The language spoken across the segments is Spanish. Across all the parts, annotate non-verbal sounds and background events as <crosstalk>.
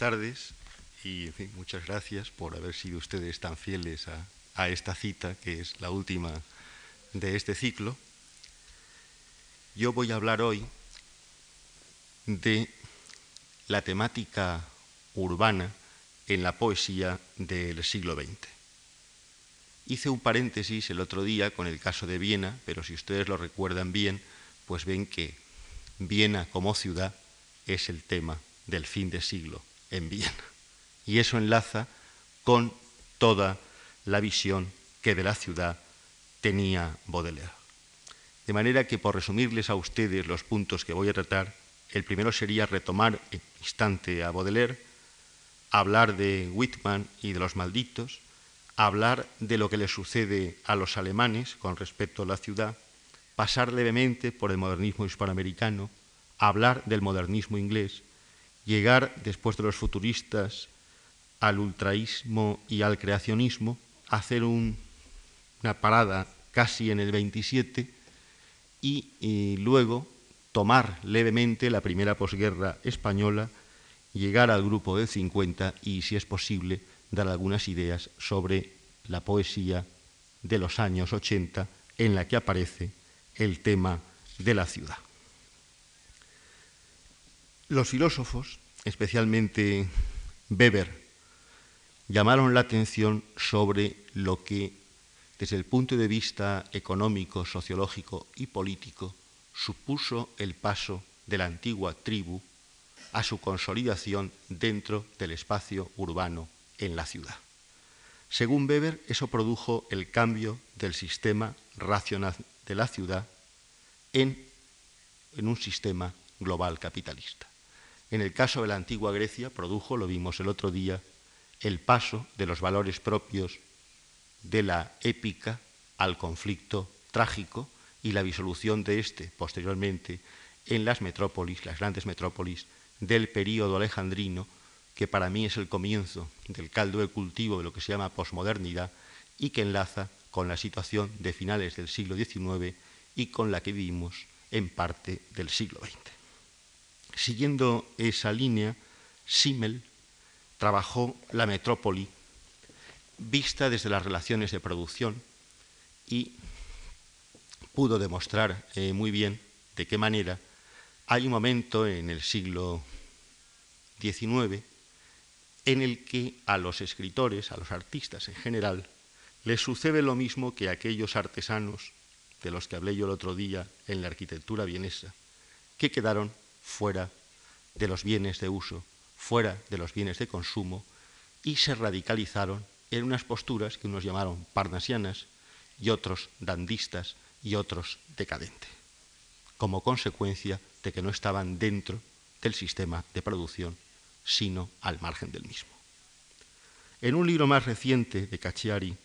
tardes y muchas gracias por haber sido ustedes tan fieles a, a esta cita, que es la última de este ciclo. Yo voy a hablar hoy de la temática urbana en la poesía del siglo XX. Hice un paréntesis el otro día con el caso de Viena, pero si ustedes lo recuerdan bien, pues ven que Viena como ciudad es el tema del fin de siglo en Viena. Y eso enlaza con toda la visión que de la ciudad tenía Baudelaire. De manera que, por resumirles a ustedes los puntos que voy a tratar, el primero sería retomar en instante a Baudelaire, hablar de Whitman y de los malditos, hablar de lo que le sucede a los alemanes con respecto a la ciudad, pasar levemente por el modernismo hispanoamericano, hablar del modernismo inglés, llegar después de los futuristas al ultraísmo y al creacionismo, hacer una parada casi en el 27 y, luego tomar levemente la primera posguerra española, llegar al grupo del 50 y, si es posible, dar algunas ideas sobre la poesía de los años 80 en la que aparece el tema de la ciudad. Los filósofos, especialmente Weber, llamaron la atención sobre lo que, desde el punto de vista económico, sociológico y político, supuso el paso de la antigua tribu a su consolidación dentro del espacio urbano en la ciudad. Según Weber, eso produjo el cambio del sistema racional de la ciudad en, un sistema global capitalista. En el caso de la antigua Grecia produjo, lo vimos el otro día, el paso de los valores propios de la épica al conflicto trágico y la disolución de éste posteriormente en las metrópolis, las grandes metrópolis del período alejandrino, que para mí es el comienzo del caldo de cultivo de lo que se llama posmodernidad y que enlaza con la situación de finales del siglo XIX y con la que vivimos en parte del siglo XX. Siguiendo esa línea, Simmel trabajó la metrópoli vista desde las relaciones de producción y pudo demostrar eh, muy bien de qué manera hay un momento en el siglo XIX en el que a los escritores, a los artistas en general, les sucede lo mismo que a aquellos artesanos de los que hablé yo el otro día en la arquitectura vienesa, que quedaron fuera de los bienes de uso fuera de los bienes de consumo y se radicalizaron en unas posturas que unos llamaron parnasianas y otros dandistas y otros decadentes, como consecuencia de que no estaban dentro del sistema de producción, sino al margen del mismo. En un libro más reciente de Cacciari,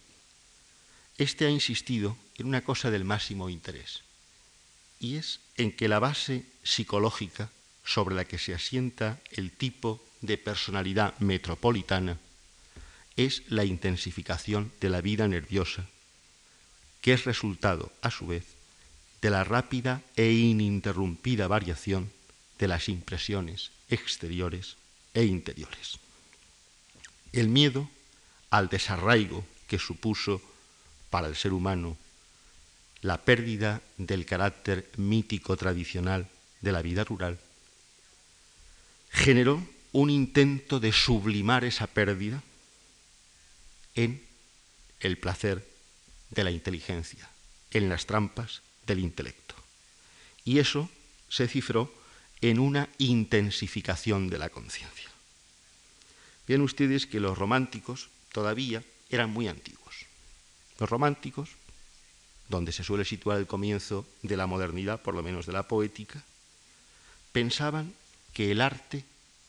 este ha insistido en una cosa del máximo interés, y es en que la base psicológica sobre la que se asienta el tipo de personalidad metropolitana es la intensificación de la vida nerviosa, que es resultado, a su vez, de la rápida e ininterrumpida variación de las impresiones exteriores e interiores. El miedo al desarraigo que supuso para el ser humano la pérdida del carácter mítico tradicional de la vida rural generó un intento de sublimar esa pérdida en el placer de la inteligencia, en las trampas del intelecto. Y eso se cifró en una intensificación de la conciencia. Ven ustedes que los románticos todavía eran muy antiguos. Los románticos, donde se suele situar el comienzo de la modernidad, por lo menos de la poética, pensaban que el arte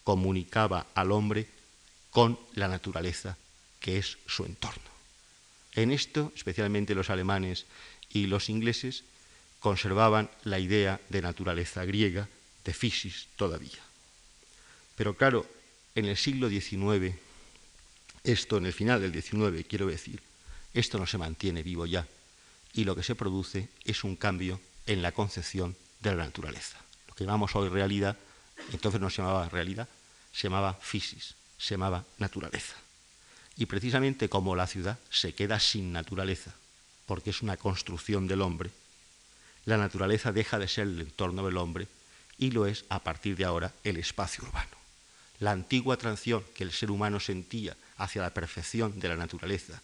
comunicaba al hombre con la naturaleza que es su entorno. En esto, especialmente los alemanes y los ingleses, conservaban la idea de naturaleza griega, de physis todavía. Pero claro, en el siglo XIX, esto en el final del XIX, quiero decir, esto no se mantiene vivo ya, y lo que se produce es un cambio en la concepción de la naturaleza. Lo que llamamos hoy realidad entonces no se llamaba realidad, se llamaba physis, se llamaba naturaleza. Y precisamente como la ciudad se queda sin naturaleza, porque es una construcción del hombre, la naturaleza deja de ser el entorno del hombre y lo es a partir de ahora el espacio urbano. La antigua transición que el ser humano sentía hacia la perfección de la naturaleza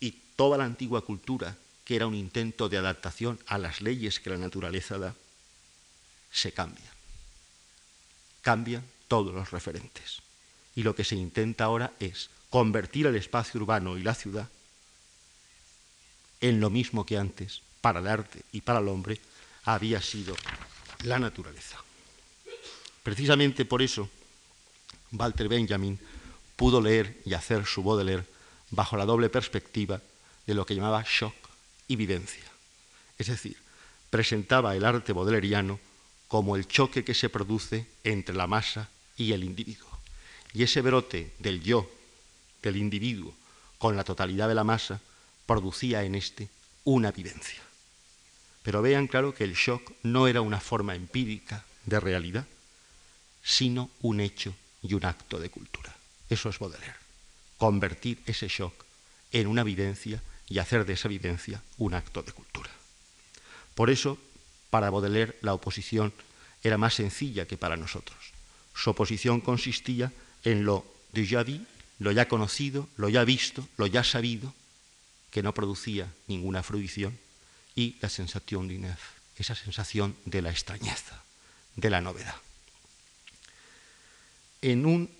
y toda la antigua cultura que era un intento de adaptación a las leyes que la naturaleza da, se cambia. Cambian todos los referentes. Y lo que se intenta ahora es convertir el espacio urbano y la ciudad en lo mismo que antes, para el arte y para el hombre, había sido la naturaleza. Precisamente por eso, Walter Benjamin pudo leer y hacer su Baudelaire bajo la doble perspectiva de lo que llamaba shock y vivencia. Es decir, presentaba el arte baudeleriano como el choque que se produce entre la masa y el individuo. Y ese brote del yo, del individuo, con la totalidad de la masa, producía en éste una vivencia. Pero vean claro que el shock no era una forma empírica de realidad, sino un hecho y un acto de cultura. Eso es Baudelaire. Convertir ese shock en una vivencia y hacer de esa evidencia un acto de cultura. Por eso, para Baudelaire la oposición era más sencilla que para nosotros. Su oposición consistía en lo déjà vu, lo ya conocido, lo ya visto, lo ya sabido, que no producía ninguna fruición, y la sensación de neuf, esa sensación de la extrañeza, de la novedad. En un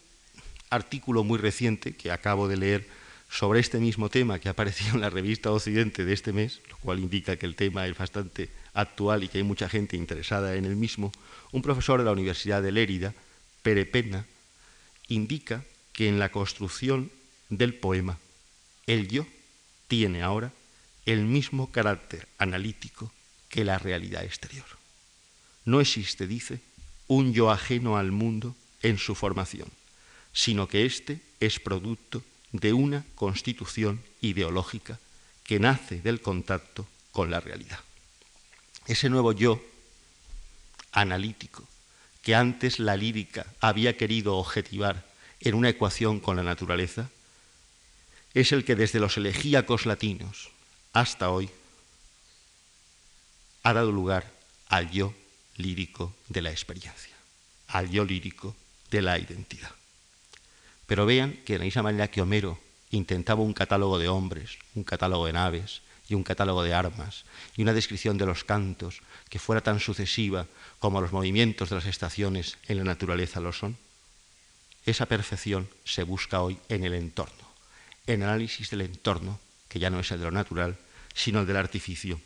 artículo muy reciente que acabo de leer sobre este mismo tema que ha aparecido en la revista Occidente de este mes, lo cual indica que el tema es bastante actual y que hay mucha gente interesada en el mismo, un profesor de la Universidad de Lérida, Perepena, indica que en la construcción del poema el yo tiene ahora el mismo carácter analítico que la realidad exterior. No existe, dice, un yo ajeno al mundo en su formación, sino que éste es producto de una constitución ideológica que nace del contacto con la realidad. Ese nuevo yo analítico que antes la lírica había querido objetivar en una ecuación con la naturaleza, es el que desde los elegíacos latinos hasta hoy ha dado lugar al yo lírico de la experiencia, al yo lírico de la identidad. Pero vean que de la misma manera que Homero intentaba un catálogo de hombres, un catálogo de naves y un catálogo de armas y una descripción de los cantos que fuera tan sucesiva como los movimientos de las estaciones en la naturaleza lo son, esa perfección se busca hoy en el entorno, en análisis del entorno, que ya no es el de lo natural, sino el del artificio,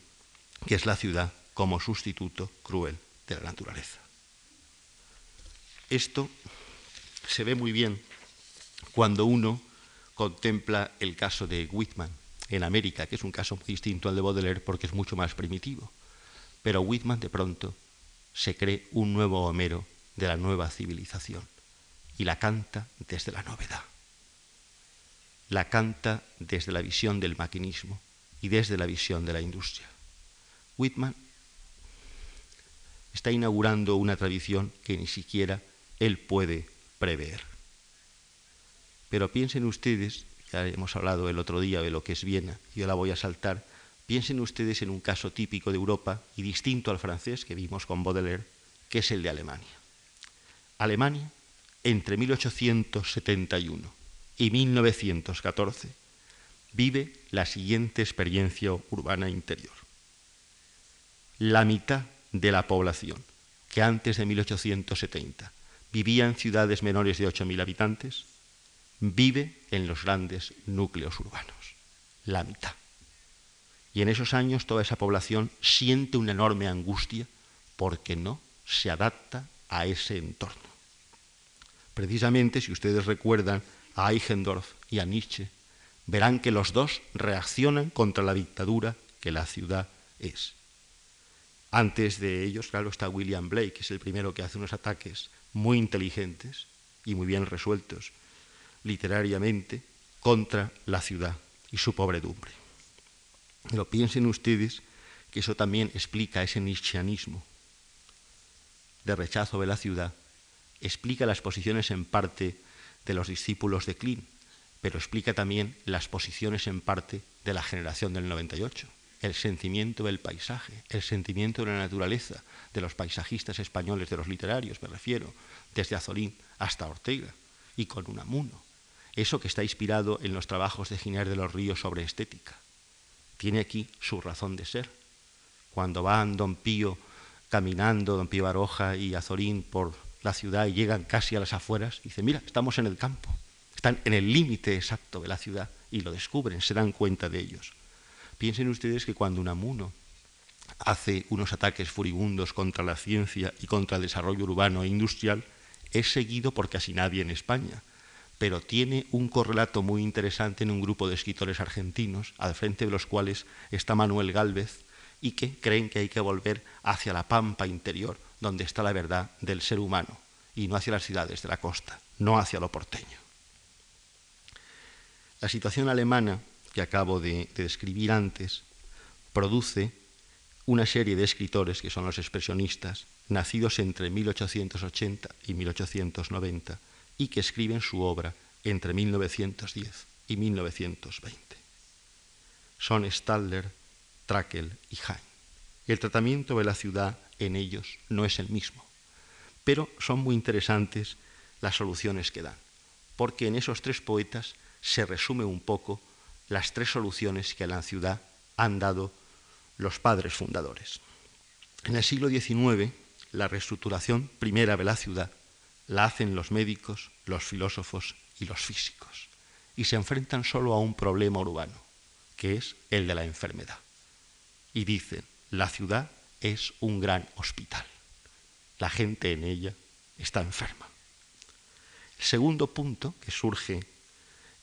que es la ciudad como sustituto cruel de la naturaleza. Esto se ve muy bien cuando uno contempla el caso de Whitman en América, que es un caso muy distinto al de Baudelaire porque es mucho más primitivo. Pero Whitman de pronto se cree un nuevo Homero de la nueva civilización y la canta desde la novedad. La canta desde la visión del maquinismo y desde la visión de la industria. Whitman está inaugurando una tradición que ni siquiera él puede prever. Pero piensen ustedes, ya hemos hablado el otro día de lo que es Viena, yo la voy a saltar, piensen ustedes en un caso típico de Europa y distinto al francés que vimos con Baudelaire, que es el de Alemania. Alemania, entre 1871 y 1914, vive la siguiente experiencia urbana interior. La mitad de la población que antes de 1870 vivía en ciudades menores de 8.000 habitantes, vive en los grandes núcleos urbanos, la mitad. Y en esos años toda esa población siente una enorme angustia porque no se adapta a ese entorno. Precisamente, si ustedes recuerdan a Eichendorff y a Nietzsche, verán que los dos reaccionan contra la dictadura que la ciudad es. Antes de ellos, claro, está William Blake, que es el primero que hace unos ataques muy inteligentes y muy bien resueltos literariamente contra la ciudad y su pobredumbre. Pero piensen ustedes que eso también explica ese nietzscheanismo de rechazo de la ciudad explica las posiciones en parte de los discípulos de Klein, pero explica también las posiciones en parte de la generación del 98, el sentimiento del paisaje, el sentimiento de la naturaleza, de los paisajistas españoles, de los literarios, me refiero, desde Azorín hasta Ortega, y con Unamuno. Eso que está inspirado en los trabajos de Giner de los Ríos sobre estética. Tiene aquí su razón de ser. Cuando van Don Pío caminando, Don Pío Baroja y Azorín por la ciudad y llegan casi a las afueras, dice, mira, estamos en el campo, están en el límite exacto de la ciudad y lo descubren, se dan cuenta de ellos. Piensen ustedes que cuando Unamuno hace unos ataques furibundos contra la ciencia y contra el desarrollo urbano e industrial, es seguido por casi nadie en España, pero tiene un correlato muy interesante en un grupo de escritores argentinos, al frente de los cuales está Manuel Gálvez, y que creen que hay que volver hacia la pampa interior, donde está la verdad del ser humano, y no hacia las ciudades de la costa, no hacia lo porteño. La situación alemana que acabo de, describir antes produce una serie de escritores que son los expresionistas, nacidos entre 1880 y 1890, y que escriben su obra entre 1910 y 1920. Son Stadler, Trakl y Hain. El tratamiento de la ciudad en ellos no es el mismo, pero son muy interesantes las soluciones que dan, porque en esos tres poetas se resume un poco las tres soluciones que a la ciudad han dado los padres fundadores. En el siglo XIX, la reestructuración primera de la ciudad la hacen los médicos, los filósofos y los físicos, y se enfrentan solo a un problema urbano, que es el de la enfermedad. Y dicen, la ciudad es un gran hospital, la gente en ella está enferma. El segundo punto que surge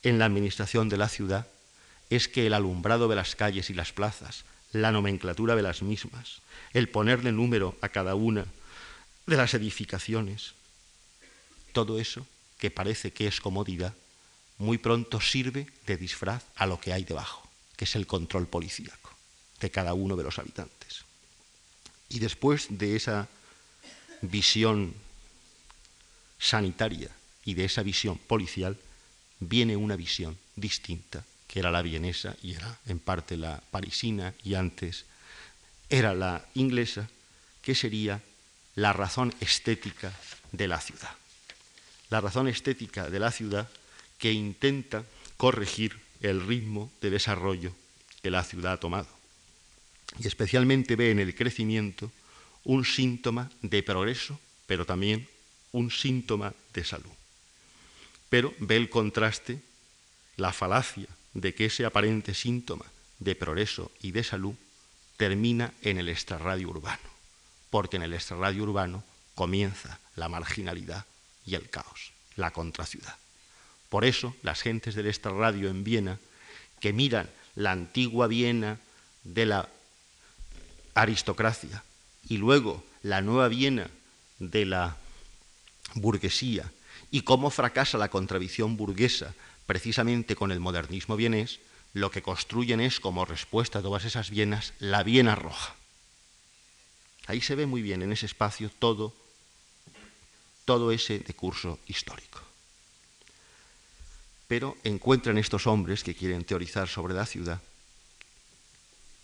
en la administración de la ciudad es que el alumbrado de las calles y las plazas, la nomenclatura de las mismas, el ponerle número a cada una de las edificaciones, todo eso que parece que es comodidad, muy pronto sirve de disfraz a lo que hay debajo, que es el control policíaco de cada uno de los habitantes. Y después de esa visión sanitaria y de esa visión policial, viene una visión distinta, que era la vienesa y era en parte la parisina y antes era la inglesa, que sería la razón estética de la ciudad. La razón estética de la ciudad que intenta corregir el ritmo de desarrollo que la ciudad ha tomado. Y especialmente ve en el crecimiento un síntoma de progreso, pero también un síntoma de salud pero ve el contraste, la falacia de que ese aparente síntoma de progreso y de salud termina en el extrarradio urbano, porque en el extrarradio urbano comienza la marginalidad y el caos, la contraciudad. Por eso las gentes del extrarradio en Viena, que miran la antigua Viena de la aristocracia y luego la nueva Viena de la burguesía y cómo fracasa la contradicción burguesa precisamente con el modernismo vienés, lo que construyen es, como respuesta a todas esas Vienas, la Viena roja. Ahí se ve muy bien en ese espacio todo, todo ese decurso histórico. Pero encuentran estos hombres que quieren teorizar sobre la ciudad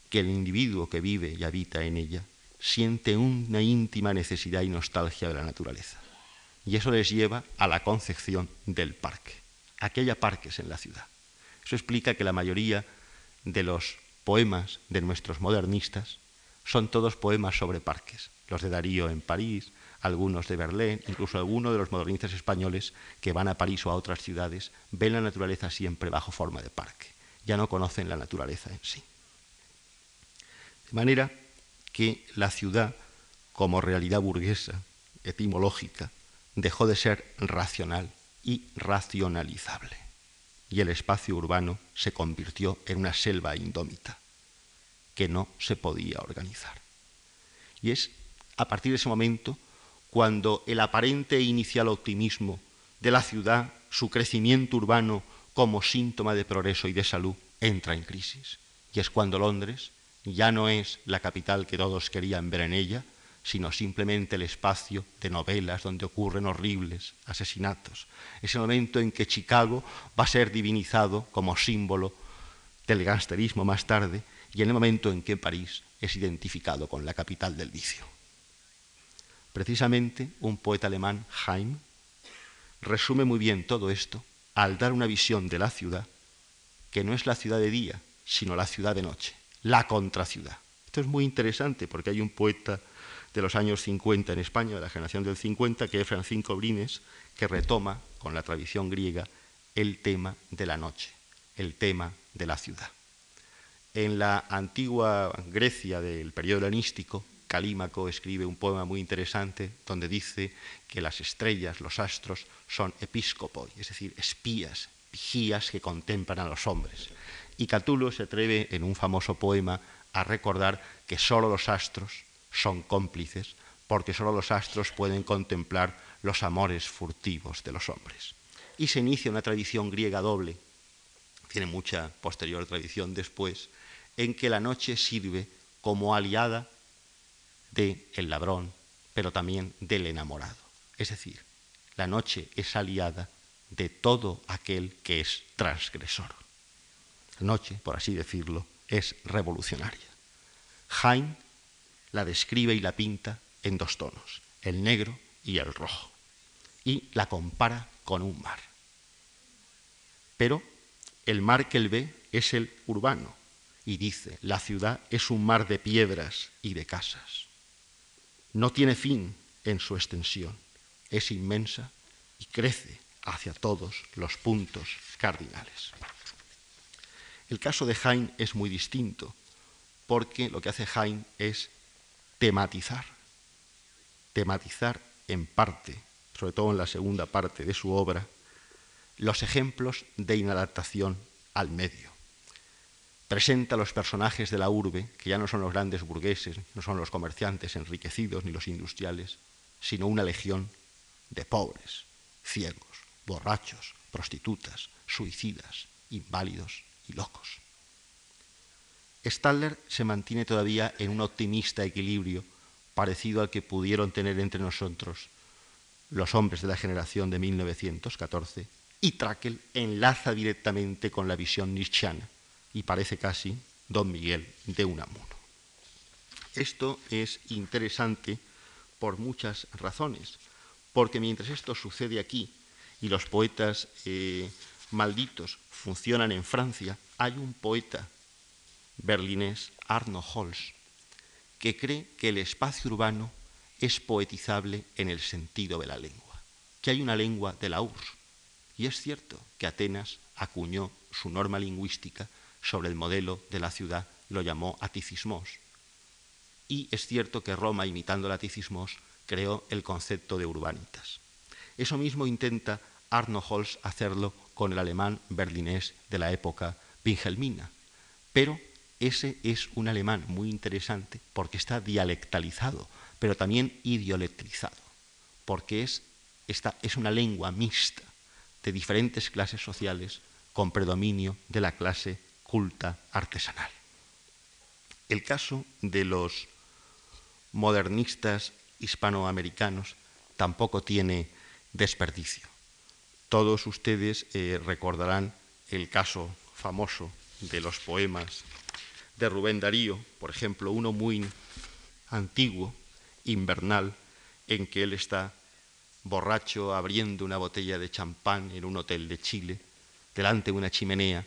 que el individuo que vive y habita en ella siente una íntima necesidad y nostalgia de la naturaleza. Y eso les lleva a la concepción del parque. Aquí hay parques en la ciudad. Eso explica que la mayoría de los poemas de nuestros modernistas son todos poemas sobre parques. Los de Darío en París, algunos de Berlín, incluso algunos de los modernistas españoles que van a París o a otras ciudades, ven la naturaleza siempre bajo forma de parque. Ya no conocen la naturaleza en sí. De manera que la ciudad, como realidad burguesa, etimológica, dejó de ser racional y racionalizable, y el espacio urbano se convirtió en una selva indómita que no se podía organizar. Y es a partir de ese momento cuando el aparente e inicial optimismo de la ciudad, su crecimiento urbano como síntoma de progreso y de salud, entra en crisis. Y es cuando Londres ya no es la capital que todos querían ver en ella, sino simplemente el espacio de novelas donde ocurren horribles asesinatos. Es el momento en que Chicago va a ser divinizado como símbolo del gangsterismo más tarde y en el momento en que París es identificado con la capital del vicio. Precisamente un poeta alemán, Heim, resume muy bien todo esto al dar una visión de la ciudad que no es la ciudad de día, sino la ciudad de noche, la contraciudad. Esto es muy interesante porque hay un poeta de los años 50 en España, de la generación del 50, que es Francisco Brines, que retoma con la tradición griega el tema de la noche, el tema de la ciudad. En la antigua Grecia del periodo helenístico, Calímaco escribe un poema muy interesante donde dice que las estrellas, los astros, son episcopoi, es decir, espías, vigías que contemplan a los hombres. Y Catulo se atreve en un famoso poema a recordar que sólo los astros son cómplices, porque sólo los astros pueden contemplar los amores furtivos de los hombres. Y se inicia una tradición griega doble, tiene mucha posterior tradición después, en que la noche sirve como aliada del el ladrón, pero también del enamorado. Es decir, la noche es aliada de todo aquel que es transgresor. La noche, por así decirlo, es revolucionaria. Hain la describe y la pinta en dos tonos, el negro y el rojo, y la compara con un mar. Pero el mar que él ve es el urbano, y dice, la ciudad es un mar de piedras y de casas. No tiene fin en su extensión, es inmensa y crece hacia todos los puntos cardinales. El caso de Hain es muy distinto, porque lo que hace Hain es tematizar, tematizar en parte, sobre todo en la segunda parte de su obra, los ejemplos de inadaptación al medio presenta a los personajes de la urbe, que ya no son los grandes burgueses, no son los comerciantes enriquecidos ni los industriales, sino una legión de pobres, ciegos, borrachos, prostitutas, suicidas, inválidos y locos. Staller se mantiene todavía en un optimista equilibrio parecido al que pudieron tener entre nosotros los hombres de la generación de 1914, y Trakl enlaza directamente con la visión nietzscheana y parece casi don Miguel de Unamuno. Esto es interesante por muchas razones, porque mientras esto sucede aquí y los poetas eh, malditos funcionan en Francia, hay un poeta berlinés, Arno Holz, que cree que el espacio urbano es poetizable en el sentido de la lengua, que hay una lengua de la URSS. Y es cierto que Atenas acuñó su norma lingüística sobre el modelo de la ciudad lo llamó aticismos. Y es cierto que Roma, imitando el aticismos, creó el concepto de urbanitas. Eso mismo intenta Arno Holz hacerlo con el alemán berlinés de la época Wilhelmina. Pero ese es un alemán muy interesante porque está dialectalizado, pero también idiolectrizado, porque es, esta, es una lengua mixta de diferentes clases sociales con predominio de la clase culta artesanal. El caso de los modernistas hispanoamericanos tampoco tiene desperdicio. Todos ustedes eh, recordarán el caso famoso de los poemas de Rubén Darío, por ejemplo, uno muy antiguo, invernal, en que él está borracho abriendo una botella de champán en un hotel de Chile, delante de una chimenea,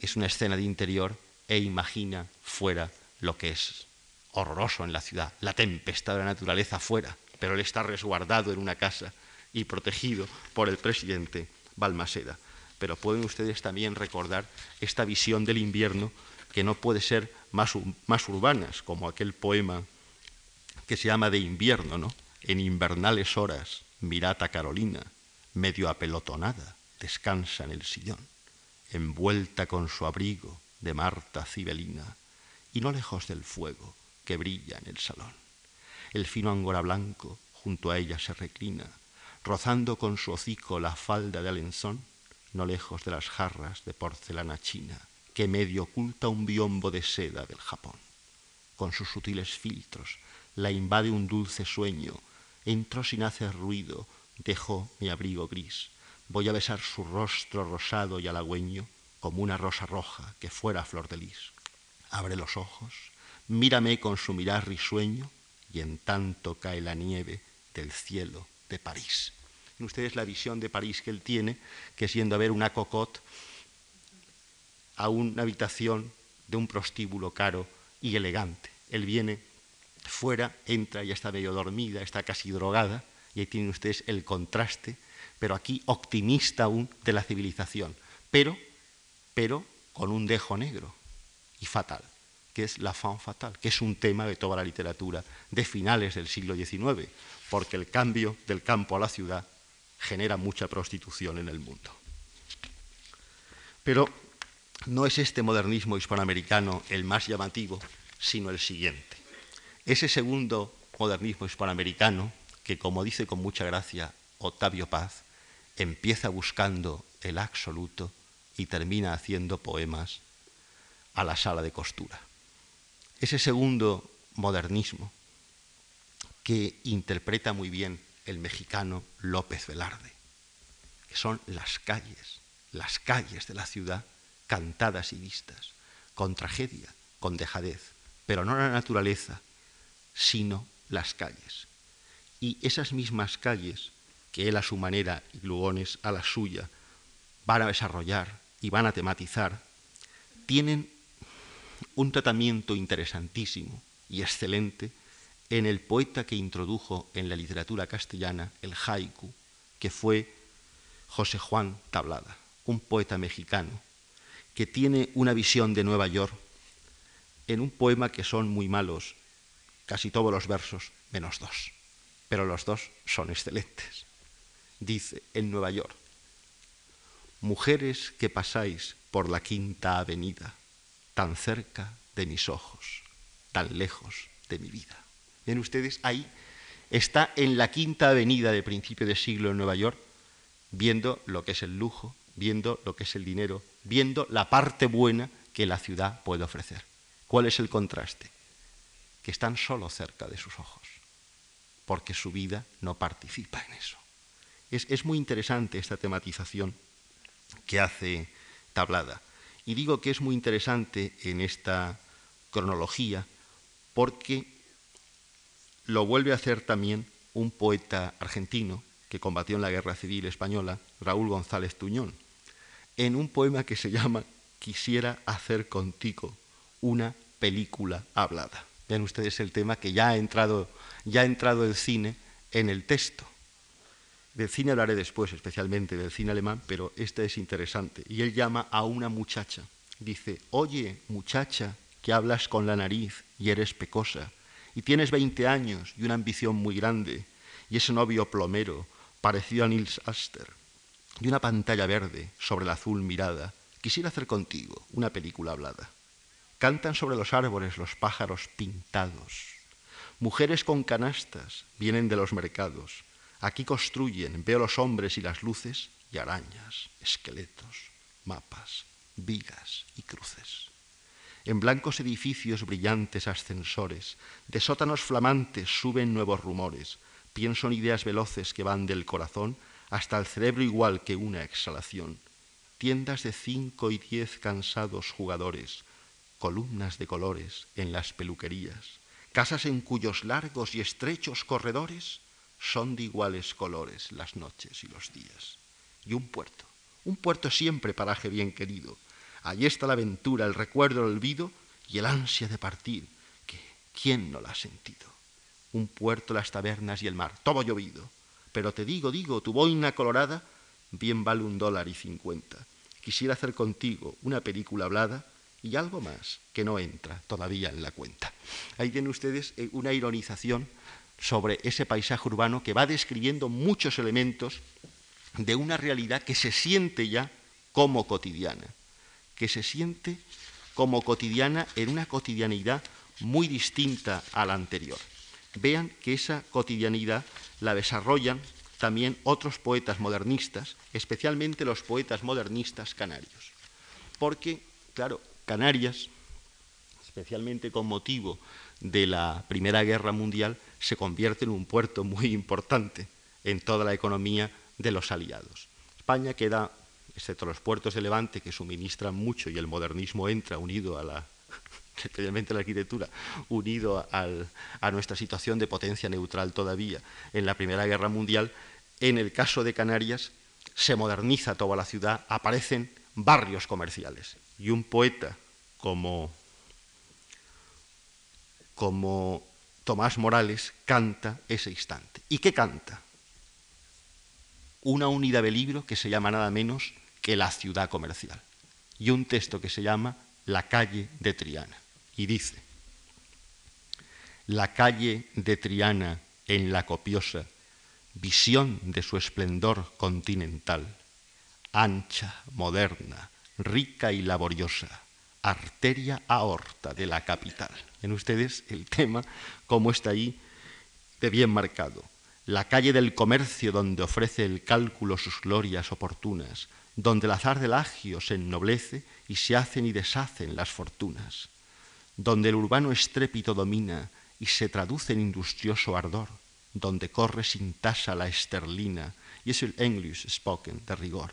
es una escena de interior e imagina fuera lo que es horroroso en la ciudad, la tempestad de la naturaleza fuera, pero él está resguardado en una casa y protegido por el presidente Balmaseda. Pero pueden ustedes también recordar esta visión del invierno que no puede ser más, más urbanas, como aquel poema que se llama de invierno, ¿no? En invernales horas, mirata Carolina, medio apelotonada, descansa en el sillón envuelta con su abrigo de Marta Cibelina, y no lejos del fuego que brilla en el salón. El fino angora blanco junto a ella se reclina, rozando con su hocico la falda de alenzón, no lejos de las jarras de porcelana china, que medio oculta un biombo de seda del Japón. Con sus sutiles filtros la invade un dulce sueño. Entró sin hacer ruido, dejó mi abrigo gris. Voy a besar su rostro rosado y halagüeño como una rosa roja que fuera flor de lis. Abre los ojos, mírame con su mirar risueño y en tanto cae la nieve del cielo de París. ustedes la visión de París que él tiene, que siendo a ver una cocotte a una habitación de un prostíbulo caro y elegante. Él viene fuera, entra, ya está medio dormida, está casi drogada, y ahí tienen ustedes el contraste, pero aquí optimista aún de la civilización, pero, pero con un dejo negro y fatal, que es la fan fatal, que es un tema de toda la literatura de finales del siglo XIX, porque el cambio del campo a la ciudad genera mucha prostitución en el mundo. Pero no es este modernismo hispanoamericano el más llamativo, sino el siguiente. Ese segundo modernismo hispanoamericano, que como dice con mucha gracia Octavio Paz, empieza buscando el absoluto y termina haciendo poemas a la sala de costura. Ese segundo modernismo que interpreta muy bien el mexicano López Velarde, que son las calles, las calles de la ciudad cantadas y vistas, con tragedia, con dejadez, pero no la naturaleza, sino las calles. Y esas mismas calles, que él a su manera y Lugones a la suya, van a desarrollar y van a tematizar, tienen un tratamiento interesantísimo y excelente en el poeta que introdujo en la literatura castellana el haiku, que fue José Juan Tablada, un poeta mexicano que tiene una visión de Nueva York en un poema que son muy malos, casi todos los versos, menos dos, pero los dos son excelentes. Dice, en Nueva York, mujeres que pasáis por la quinta avenida, tan cerca de mis ojos, tan lejos de mi vida. Ven ustedes, ahí está en la quinta avenida de principio de siglo en Nueva York, viendo lo que es el lujo, viendo lo que es el dinero, viendo la parte buena que la ciudad puede ofrecer. ¿Cuál es el contraste? Que están solo cerca de sus ojos, porque su vida no participa en eso. Es, muy interesante esta tematización que hace Tablada. Y digo que es muy interesante en esta cronología porque lo vuelve a hacer también un poeta argentino que combatió en la Guerra Civil Española, Raúl González Tuñón, en un poema que se llama Quisiera hacer contigo una película hablada. Vean ustedes el tema que ya ha entrado, ya ha entrado el cine en el texto. Del cine hablaré después, especialmente del cine alemán, pero este es interesante. Y él llama a una muchacha. Dice, oye, muchacha, que hablas con la nariz y eres pecosa, y tienes 20 años y una ambición muy grande, y ese novio plomero, parecido a Nils Aster, y una pantalla verde sobre la azul mirada, quisiera hacer contigo una película hablada. Cantan sobre los árboles los pájaros pintados. Mujeres con canastas vienen de los mercados. Aquí construyen, veo los hombres y las luces y arañas, esqueletos, mapas, vigas y cruces. En blancos edificios brillantes ascensores, de sótanos flamantes suben nuevos rumores. Pienso en ideas veloces que van del corazón hasta el cerebro igual que una exhalación, tiendas de cinco y diez cansados jugadores, columnas de colores en las peluquerías, casas en cuyos largos y estrechos corredores son de iguales colores las noches y los días. Y un puerto, un puerto siempre paraje bien querido. Allí está la aventura, el recuerdo, el olvido y el ansia de partir, que ¿quién no la ha sentido? Un puerto, las tabernas y el mar, todo llovido, pero te digo, digo, tu boina colorada bien vale un dólar y cincuenta. Quisiera hacer contigo una película hablada y algo más que no entra todavía en la cuenta. Ahí tienen ustedes eh, una ironización sobre ese paisaje urbano que va describiendo muchos elementos de una realidad que se siente ya como cotidiana, que se siente como cotidiana en una cotidianidad muy distinta a la anterior. Vean que esa cotidianidad la desarrollan también otros poetas modernistas, especialmente los poetas modernistas canarios. Porque, claro, Canarias, especialmente con motivo de la Primera Guerra Mundial, se convierte en un puerto muy importante en toda la economía de los aliados. España queda, excepto los puertos de Levante, que suministran mucho y el modernismo entra unido a la, <laughs> especialmente la arquitectura, unido a nuestra situación de potencia neutral todavía en la Primera Guerra Mundial, en el caso de Canarias se moderniza toda la ciudad, aparecen barrios comerciales. Y un poeta como, como Tomás Morales canta ese instante. ¿Y qué canta? Una unidad de libro que se llama nada menos que La ciudad comercial. Y un texto que se llama La calle de Triana. Y dice, la calle de Triana en la copiosa visión de su esplendor continental, ancha, moderna, rica y laboriosa, arteria aorta de la capital. En ustedes el tema, como está ahí, de bien marcado. La calle del comercio donde ofrece el cálculo sus glorias oportunas, donde el azar del agio se ennoblece y se hacen y deshacen las fortunas, donde el urbano estrépito domina y se traduce en industrioso ardor, donde corre sin tasa la esterlina, y es el English spoken de rigor.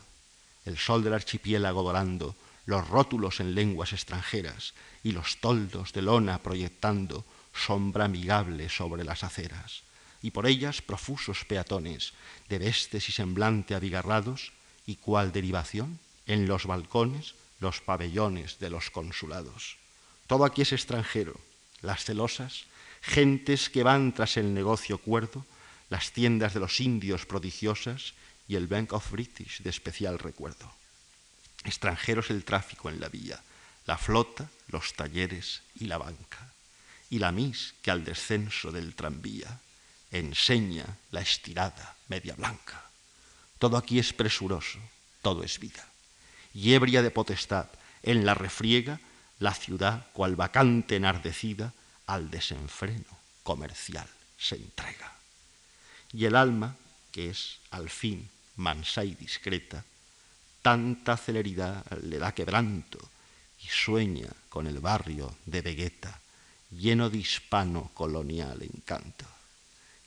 El sol del archipiélago dorando, los rótulos en lenguas extranjeras y los toldos de lona proyectando sombra amigable sobre las aceras, y por ellas profusos peatones, de vestes y semblante abigarrados, y cual derivación, en los balcones, los pabellones de los consulados. Todo aquí es extranjero, las celosas, gentes que van tras el negocio cuerdo, las tiendas de los indios prodigiosas y el Bank of British de especial recuerdo. Extranjeros el tráfico en la vía, la flota, los talleres y la banca, y la mis que al descenso del tranvía enseña la estirada media blanca. Todo aquí es presuroso, todo es vida. Y ebria de potestad, en la refriega, la ciudad, cual vacante enardecida, al desenfreno comercial se entrega. Y el alma, que es al fin mansa y discreta, tanta celeridad le da quebranto y sueña con el barrio de Vegeta, lleno de hispano colonial encanto.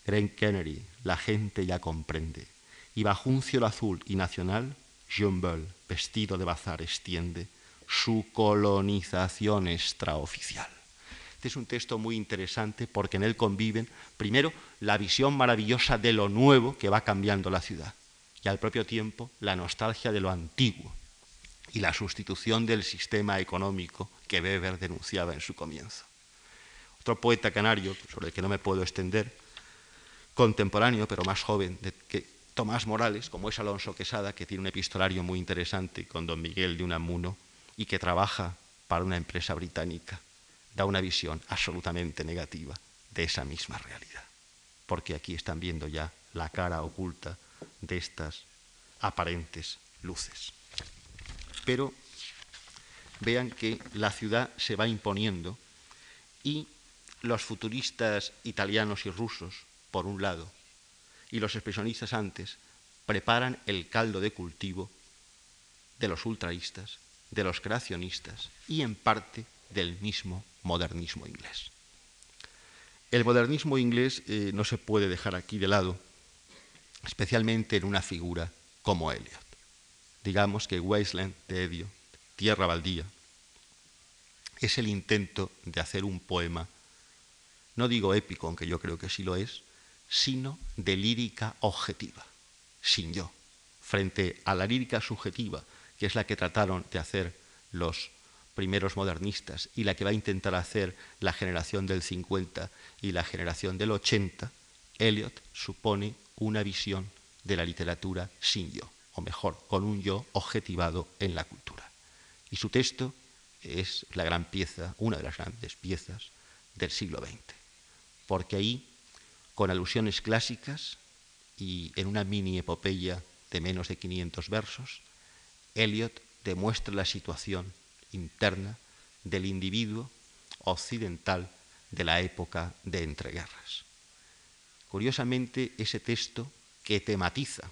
Green Kennedy, la gente ya comprende, y bajo un cielo azul y nacional, Jean Bell, vestido de bazar, extiende su colonización extraoficial. Este es un texto muy interesante porque en él conviven, primero, la visión maravillosa de lo nuevo que va cambiando la ciudad y al propio tiempo la nostalgia de lo antiguo y la sustitución del sistema económico que Weber denunciaba en su comienzo. Otro poeta canario, sobre el que no me puedo extender, contemporáneo pero más joven que Tomás Morales, como es Alonso Quesada, que tiene un epistolario muy interesante con don Miguel de Unamuno y que trabaja para una empresa británica da una visión absolutamente negativa de esa misma realidad, porque aquí están viendo ya la cara oculta de estas aparentes luces. Pero vean que la ciudad se va imponiendo y los futuristas italianos y rusos, por un lado, y los expresionistas antes, preparan el caldo de cultivo de los ultraístas, de los creacionistas y en parte del mismo modernismo inglés. El modernismo inglés eh, no se puede dejar aquí de lado, especialmente en una figura como Eliot. Digamos que Wasteland de Edio, Tierra Baldía, es el intento de hacer un poema, no digo épico, aunque yo creo que sí lo es, sino de lírica objetiva, sin yo, frente a la lírica subjetiva, que es la que trataron de hacer los primeros modernistas y la que va a intentar hacer la generación del 50 y la generación del 80, Eliot supone una visión de la literatura sin yo, o mejor, con un yo objetivado en la cultura. Y su texto es la gran pieza, una de las grandes piezas del siglo XX, porque ahí, con alusiones clásicas y en una mini epopeya de menos de 500 versos, Eliot demuestra la situación interna del individuo occidental de la época de entreguerras. Curiosamente, ese texto que tematiza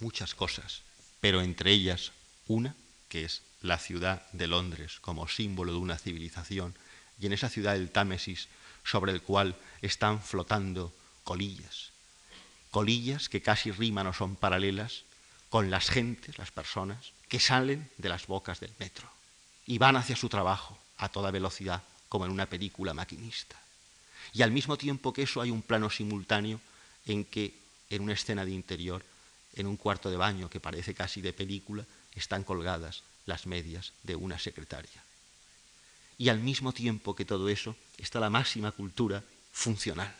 muchas cosas, pero entre ellas una, que es la ciudad de Londres como símbolo de una civilización y en esa ciudad del Támesis sobre el cual están flotando colillas, colillas que casi riman o son paralelas con las gentes, las personas, que salen de las bocas del metro y van hacia su trabajo a toda velocidad, como en una película maquinista. Y al mismo tiempo que eso hay un plano simultáneo en que en una escena de interior, en un cuarto de baño que parece casi de película, están colgadas las medias de una secretaria. Y al mismo tiempo que todo eso está la máxima cultura funcional.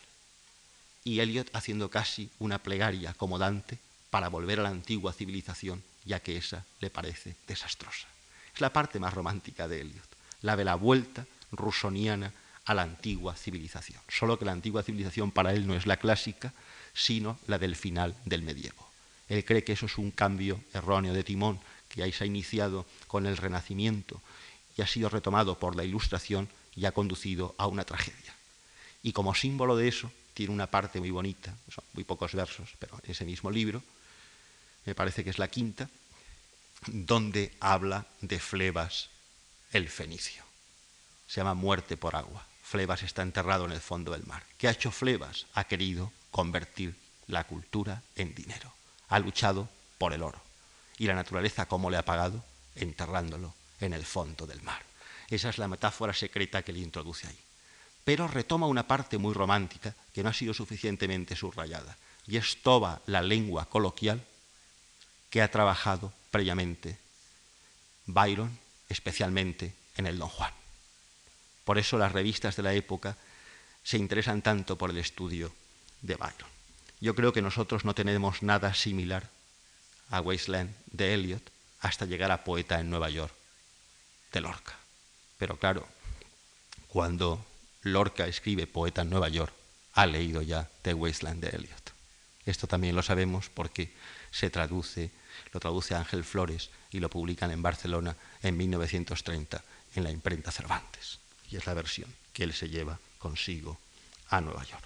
Y Eliot haciendo casi una plegaria como Dante para volver a la antigua civilización, ya que esa le parece desastrosa. Es la parte más romántica de Eliot, la de la vuelta rusoniana a la antigua civilización. Solo que la antigua civilización para él no es la clásica, sino la del final del medievo. Él cree que eso es un cambio erróneo de timón que ahí se ha iniciado con el Renacimiento y ha sido retomado por la Ilustración y ha conducido a una tragedia. Y como símbolo de eso, tiene una parte muy bonita, son muy pocos versos, pero en ese mismo libro, me parece que es la quinta, donde habla de Flebas el fenicio. Se llama muerte por agua. Flebas está enterrado en el fondo del mar. ¿Qué ha hecho Flebas? Ha querido convertir la cultura en dinero. Ha luchado por el oro. ¿Y la naturaleza cómo le ha pagado? Enterrándolo en el fondo del mar. Esa es la metáfora secreta que le introduce ahí. Pero retoma una parte muy romántica que no ha sido suficientemente subrayada, y es toda la lengua coloquial que ha trabajado previamente Byron, especialmente en el Don Juan. Por eso las revistas de la época se interesan tanto por el estudio de Byron. Yo creo que nosotros no tenemos nada similar a Wasteland de Eliot hasta llegar a Poeta en Nueva York de Lorca. Pero claro, cuando Lorca escribe Poeta en Nueva York, ha leído ya The Wasteland de Eliot. Esto también lo sabemos porque se traduce, lo traduce Ángel Flores y lo publican en Barcelona en 1930 en la imprenta Cervantes. Y es la versión que él se lleva consigo a Nueva York.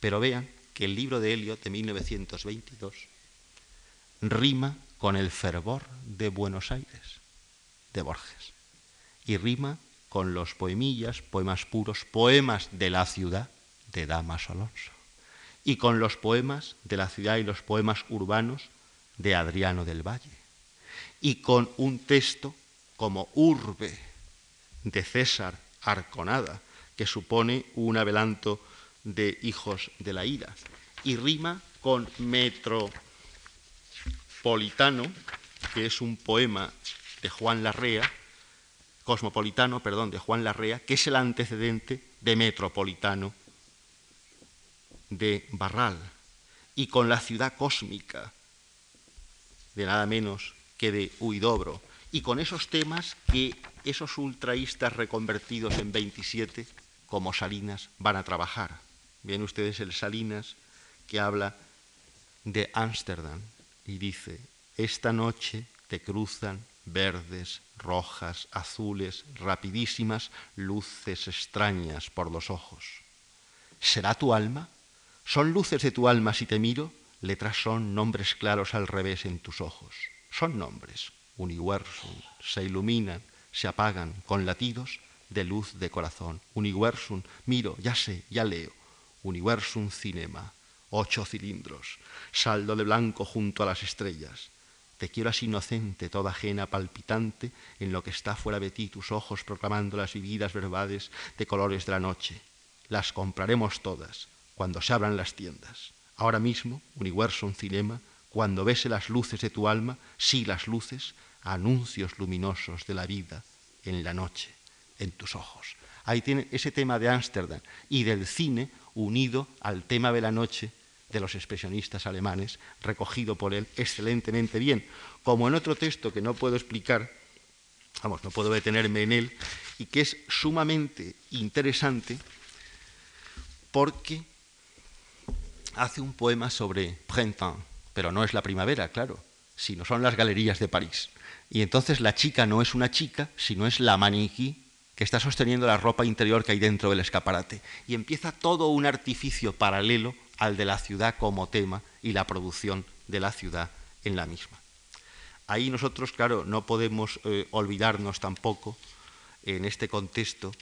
Pero vean que el libro de Eliot de 1922 rima con el fervor de Buenos Aires, de Borges, y rima con los poemillas, poemas puros, poemas de la ciudad de Damas Alonso, y con los poemas de la ciudad y los poemas urbanos de Adriano del Valle, y con un texto como Urbe de César Arconada, que supone un adelanto de Hijos de la Ira, y rima con Metropolitano, que es un poema de Juan Larrea, cosmopolitano, perdón, de Juan Larrea, que es el antecedente de Metropolitano de Barral, y con la ciudad cósmica de nada menos que de Huidobro, y con esos temas que esos ultraístas reconvertidos en 27, como Salinas, van a trabajar. Ven ustedes el Salinas que habla de Ámsterdam y dice, esta noche te cruzan verdes, rojas, azules, rapidísimas luces extrañas por los ojos. ¿Será tu alma? ¿Son luces de tu alma si te miro? Letras son nombres claros al revés en tus ojos. Son nombres, universum, se iluminan, se apagan con latidos de luz de corazón. Universum, miro, ya sé, ya leo. Universum cinema, ocho cilindros, saldo de blanco junto a las estrellas. Te quiero así inocente, toda ajena, palpitante, en lo que está fuera de ti tus ojos proclamando las vividas verdades de colores de la noche. Las compraremos todas cuando se abran las tiendas. Ahora mismo, Universum Cinema, cuando bese las luces de tu alma, sí las luces, anuncios luminosos de la vida en la noche, en tus ojos. Ahí tiene ese tema de Ámsterdam y del cine unido al tema de la noche de los expresionistas alemanes, recogido por él excelentemente bien, como en otro texto que no puedo explicar, vamos, no puedo detenerme en él, y que es sumamente interesante porque hace un poema sobre printemps, pero no es la primavera, claro, sino son las galerías de París. Y entonces la chica no es una chica, sino es la maniquí que está sosteniendo la ropa interior que hay dentro del escaparate. Y empieza todo un artificio paralelo al de la ciudad como tema y la producción de la ciudad en la misma. Ahí nosotros, claro, no podemos eh, olvidarnos tampoco en este contexto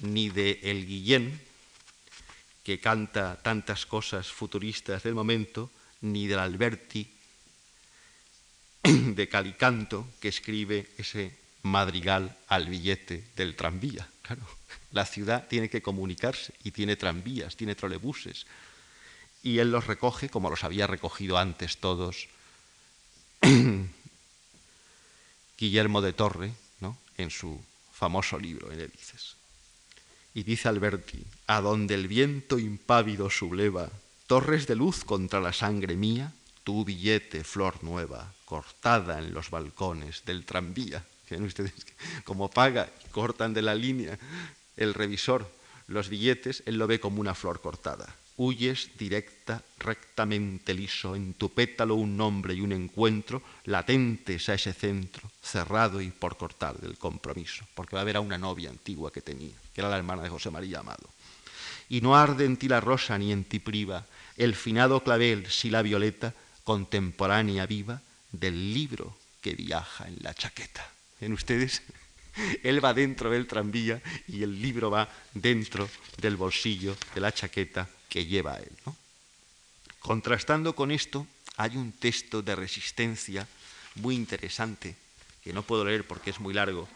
ni de El Guillén, que canta tantas cosas futuristas del momento, ni del Alberti <clears throat> de Calicanto, que escribe ese madrigal al billete del tranvía. Claro, <laughs> la ciudad tiene que comunicarse y tiene tranvías, tiene trolebuses. Y él los recoge como los había recogido antes todos <clears throat> Guillermo de Torre, ¿no? en su famoso libro en Hélices. Y dice Alberti, a donde el viento impávido subleva torres de luz contra la sangre mía, tu billete, flor nueva, cortada en los balcones del tranvía. Ven ustedes como paga y cortan de la línea el revisor los billetes, él lo ve como una flor cortada. Huyes directa, rectamente liso, en tu pétalo un nombre y un encuentro, latentes a ese centro, cerrado y por cortar del compromiso, porque va a ver a una novia antigua que tenía, que era la hermana de José María Amado. Y no arde en ti la rosa ni en ti priva el finado clavel, si la violeta, contemporánea viva del libro que viaja en la chaqueta. ¿Ven ustedes? <laughs> Él va dentro del tranvía y el libro va dentro del bolsillo de la chaqueta que lleva él. Contrastando con esto, hay un texto de resistencia muy interesante, que no puedo leer porque es muy largo,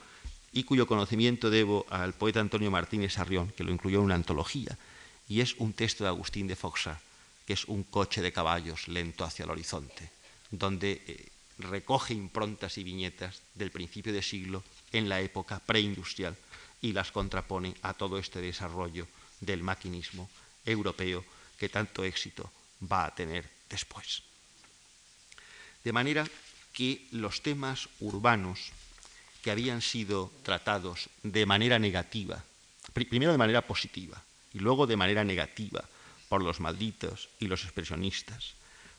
y cuyo conocimiento debo al poeta Antonio Martínez Arrión, que lo incluyó en una antología, y es un texto de Agustín de Foxa, es un coche de caballos lento hacia el horizonte, donde eh, recoge improntas y viñetas del principio de siglo en la época preindustrial y las contrapone a todo este desarrollo del maquinismo europeo que tanto éxito va a tener después. De manera que los temas urbanos que habían sido tratados de manera negativa, primero de manera positiva y luego de manera negativa por los malditos y los expresionistas,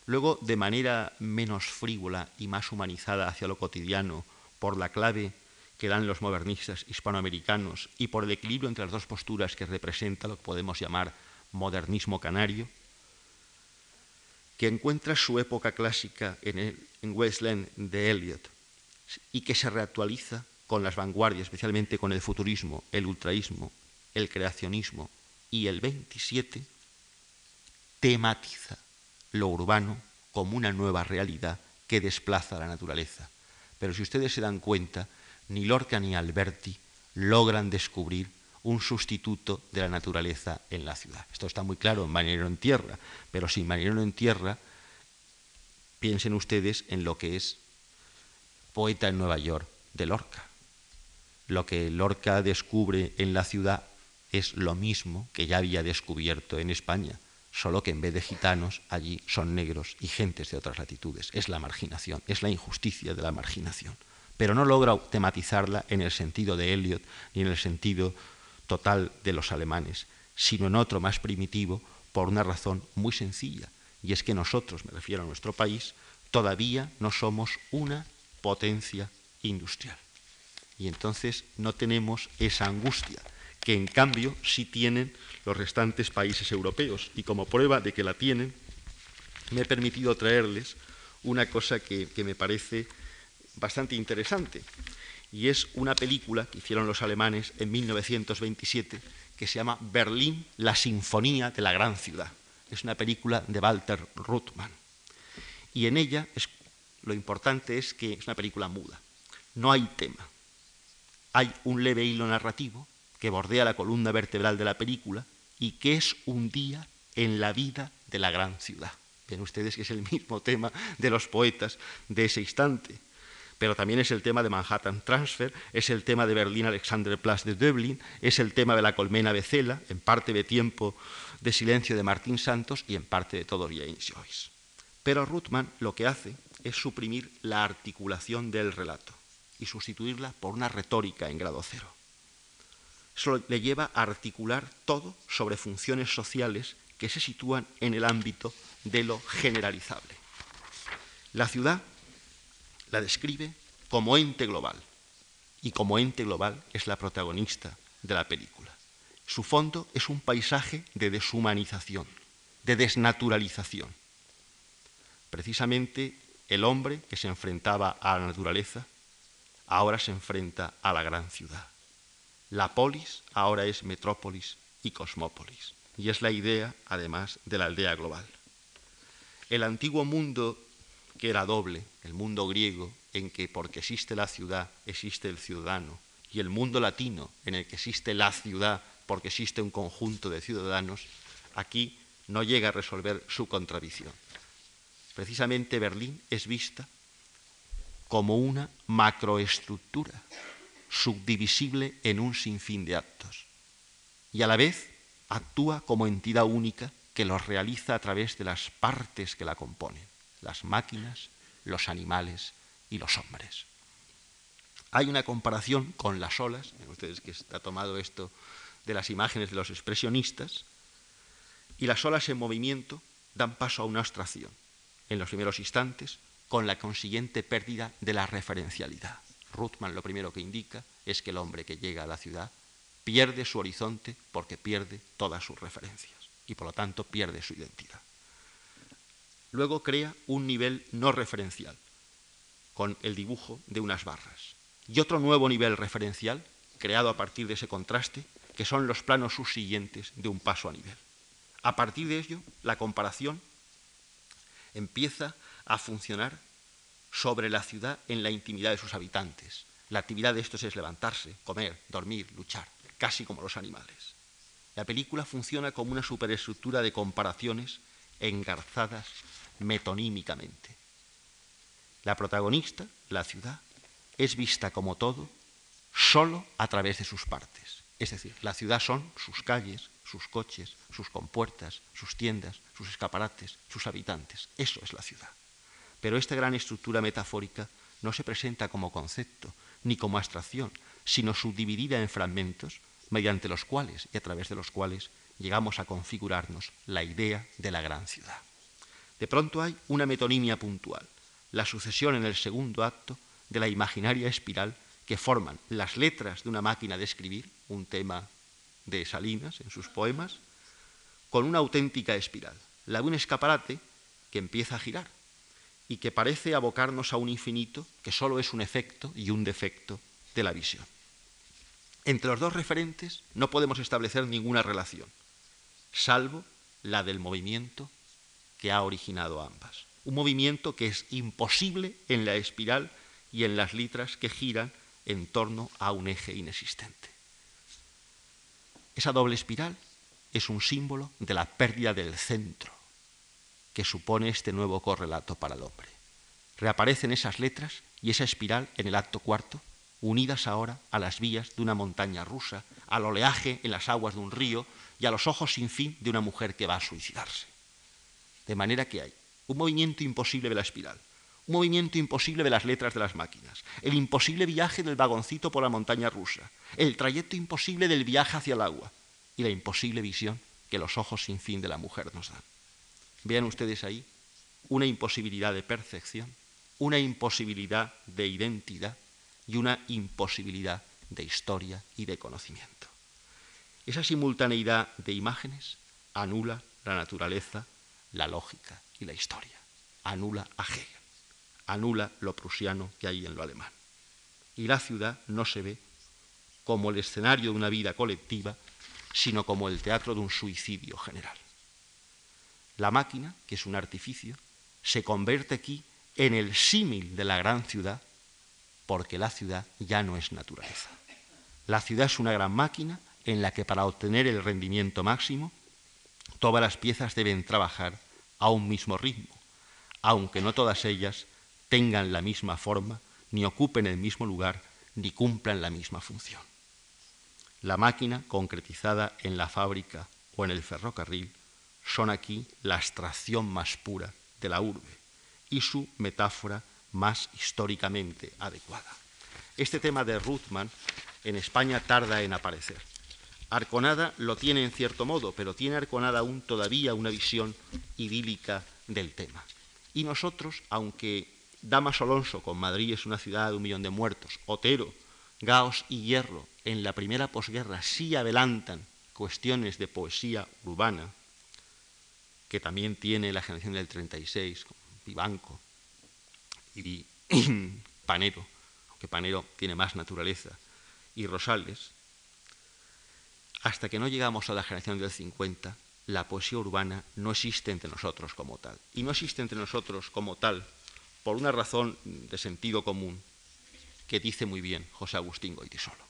luego de manera menos frívola y más humanizada hacia lo cotidiano por la clave que dan los modernistas hispanoamericanos y por el equilibrio entre las dos posturas que representa lo que podemos llamar modernismo canario, que encuentra su época clásica en, el, Westland de Eliot y que se reactualiza con las vanguardias, especialmente con el futurismo, el ultraísmo, el creacionismo y el 27, tematiza lo urbano como una nueva realidad que desplaza la naturaleza. Pero si ustedes se dan cuenta, ni Lorca ni Alberti logran descubrir un sustituto de la naturaleza en la ciudad. Esto está muy claro en Marinero en Tierra, pero sin Marinero en Tierra, piensen ustedes en lo que es Poeta en Nueva York de Lorca. Lo que Lorca descubre en la ciudad es lo mismo que ya había descubierto en España, solo que en vez de gitanos allí son negros y gentes de otras latitudes. Es la marginación, es la injusticia de la marginación. Pero no logra tematizarla en el sentido de Eliot ni en el sentido total de los alemanes, sino en otro más primitivo por una razón muy sencilla, y es que nosotros, me refiero a nuestro país, todavía no somos una potencia industrial. Y entonces no tenemos esa angustia, que en cambio sí tienen los restantes países europeos. Y como prueba de que la tienen, me he permitido traerles una cosa que, que me parece bastante interesante y es una película que hicieron los alemanes en 1927 que se llama Berlín, la sinfonía de la gran ciudad. Es una película de Walter Ruttmann. Y en ella lo importante es que es una película muda. No hay tema. Hay un leve hilo narrativo que bordea la columna vertebral de la película y que es un día en la vida de la gran ciudad. Ven ustedes que es el mismo tema de los poetas de ese instante pero también es el tema de Manhattan Transfer, es el tema de Berlín Alexanderplatz de Dublín, es el tema de la colmena Becela, en parte de Tiempo de Silencio de Martín Santos y en parte de todo James Joyce. Pero Ruthman lo que hace es suprimir la articulación del relato y sustituirla por una retórica en grado cero. Le lleva a articular todo sobre funciones sociales que se sitúan en el ámbito de lo generalizable. La ciudad la describe como ente global y como ente global es la protagonista de la película. Su fondo es un paisaje de deshumanización, de desnaturalización. Precisamente el hombre que se enfrentaba a la naturaleza ahora se enfrenta a la gran ciudad. La polis ahora es metrópolis y cosmópolis. Y es la idea, además, de la aldea global. El antiguo mundo, que era doble, el mundo griego, en que porque existe la ciudad existe el ciudadano, y el mundo latino, en el que existe la ciudad porque existe un conjunto de ciudadanos, aquí no llega a resolver su contradicción. Precisamente Berlín es vista como una macroestructura subdivisible en un sinfín de actos y a la vez actúa como entidad única que los realiza a través de las partes que la componen, las máquinas, los animales y los hombres. Hay una comparación con las olas, ustedes que está tomado esto de las imágenes de los expresionistas, y las olas en movimiento dan paso a una abstracción en los primeros instantes, con la consiguiente pérdida de la referencialidad. Ruthman lo primero que indica es que el hombre que llega a la ciudad pierde su horizonte porque pierde todas sus referencias y por lo tanto pierde su identidad. Luego crea un nivel no referencial con el dibujo de unas barras y otro nuevo nivel referencial creado a partir de ese contraste que son los planos subsiguientes de un paso a nivel. A partir de ello, la comparación empieza a funcionar sobre la ciudad en la intimidad de sus habitantes. La actividad de estos es levantarse, comer, dormir, luchar, casi como los animales. La película funciona como una superestructura de comparaciones engarzadas metonímicamente. La protagonista, la ciudad, es vista como todo solo a través de sus partes. Es decir, la ciudad son sus calles, sus coches, sus compuertas, sus tiendas, sus escaparates, sus habitantes. Eso es la ciudad. Pero esta gran estructura metafórica no se presenta como concepto ni como abstracción, sino subdividida en fragmentos mediante los cuales y a través de los cuales llegamos a configurarnos la idea de la gran ciudad. De pronto hay una metonimia puntual, la sucesión en el segundo acto de la imaginaria espiral que forman las letras de una máquina de escribir, un tema de Salinas en sus poemas, con una auténtica espiral, la de un escaparate que empieza a girar y que parece abocarnos a un infinito que solo es un efecto y un defecto de la visión. Entre los dos referentes no podemos establecer ninguna relación, salvo la del movimiento que ha originado ambas. Un movimiento que es imposible en la espiral y en las litras que giran en torno a un eje inexistente. Esa doble espiral es un símbolo de la pérdida del centro que supone este nuevo correlato para el hombre. Reaparecen esas letras y esa espiral en el acto cuarto, unidas ahora a las vías de una montaña rusa, al oleaje en las aguas de un río y a los ojos sin fin de una mujer que va a suicidarse. De manera que hay un movimiento imposible de la espiral, un movimiento imposible de las letras de las máquinas, el imposible viaje del vagoncito por la montaña rusa, el trayecto imposible del viaje hacia el agua y la imposible visión que los ojos sin fin de la mujer nos dan. Vean ustedes ahí una imposibilidad de percepción, una imposibilidad de identidad y una imposibilidad de historia y de conocimiento. Esa simultaneidad de imágenes anula la naturaleza, la lógica y la historia, anula a Hegel anula lo prusiano que hay en lo alemán. Y la ciudad no se ve como el escenario de una vida colectiva, sino como el teatro de un suicidio general. La máquina, que es un artificio, se convierte aquí en el símil de la gran ciudad, porque la ciudad ya no es naturaleza. La ciudad es una gran máquina en la que para obtener el rendimiento máximo, todas las piezas deben trabajar a un mismo ritmo, aunque no todas ellas tengan la misma forma, ni ocupen el mismo lugar, ni cumplan la misma función. La máquina concretizada en la fábrica o en el ferrocarril son aquí la abstracción más pura de la urbe y su metáfora más históricamente adecuada. Este tema de Ruthman en España tarda en aparecer. Arconada lo tiene en cierto modo, pero tiene Arconada aún todavía una visión idílica del tema. Y nosotros, aunque Damas Alonso con Madrid es una ciudad de un millón de muertos, Otero, Gaos y Hierro en la primera posguerra sí adelantan cuestiones de poesía urbana, que también tiene la generación del 36, Vivanco y <clears throat> Panero, aunque Panero tiene más naturaleza, y Rosales, hasta que no llegamos a la generación del 50, la poesía urbana no existe entre nosotros como tal. Y no existe entre nosotros como tal por una razón de sentido común que dice muy bien José Agustín Goitisolo.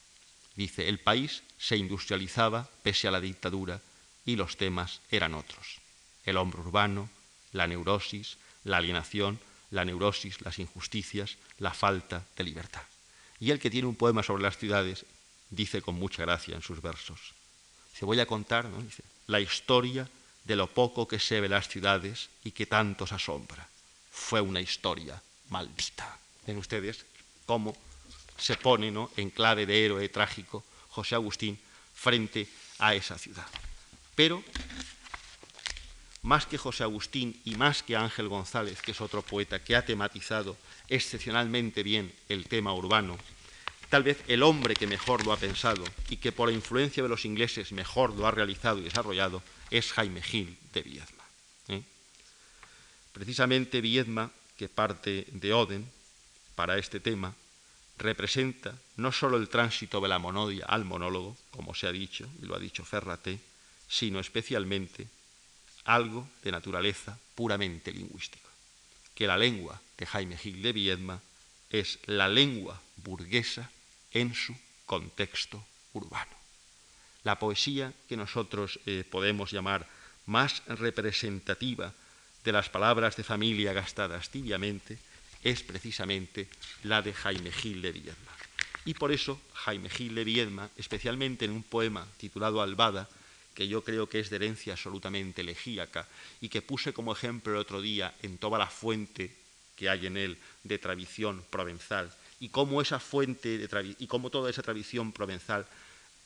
Dice, el país se industrializaba pese a la dictadura y los temas eran otros. El hombre urbano, la neurosis, la alienación, la neurosis, las injusticias, la falta de libertad. Y el que tiene un poema sobre las ciudades dice con mucha gracia en sus versos. Se voy a contar la historia de lo poco que se ve las ciudades y que tantos asombra. Fue una historia maldita. Ven ustedes cómo se pone ¿no? en clave de héroe trágico José Agustín frente a esa ciudad. Pero más que José Agustín y más que Ángel González, que es otro poeta que ha tematizado excepcionalmente bien el tema urbano, tal vez el hombre que mejor lo ha pensado y que por la influencia de los ingleses mejor lo ha realizado y desarrollado es Jaime Gil de Viedma. ¿eh? Precisamente Viedma, que parte de Oden para este tema, representa no solo el tránsito de la monodia al monólogo, como se ha dicho, y lo ha dicho Ferraté, sino especialmente algo de naturaleza puramente lingüística, que la lengua de Jaime Gil de Viedma es la lengua burguesa en su contexto urbano. La poesía que nosotros eh, podemos llamar más representativa de las palabras de familia gastadas tibiamente es precisamente la de Jaime Gil de Viedma. Y por eso Jaime Gil de Viedma, especialmente en un poema titulado Albada, que yo creo que es de herencia absolutamente elegíaca y que puse como ejemplo el otro día en toda la fuente que hay en él de tradición provenzal y cómo esa fuente de y cómo toda esa tradición provenzal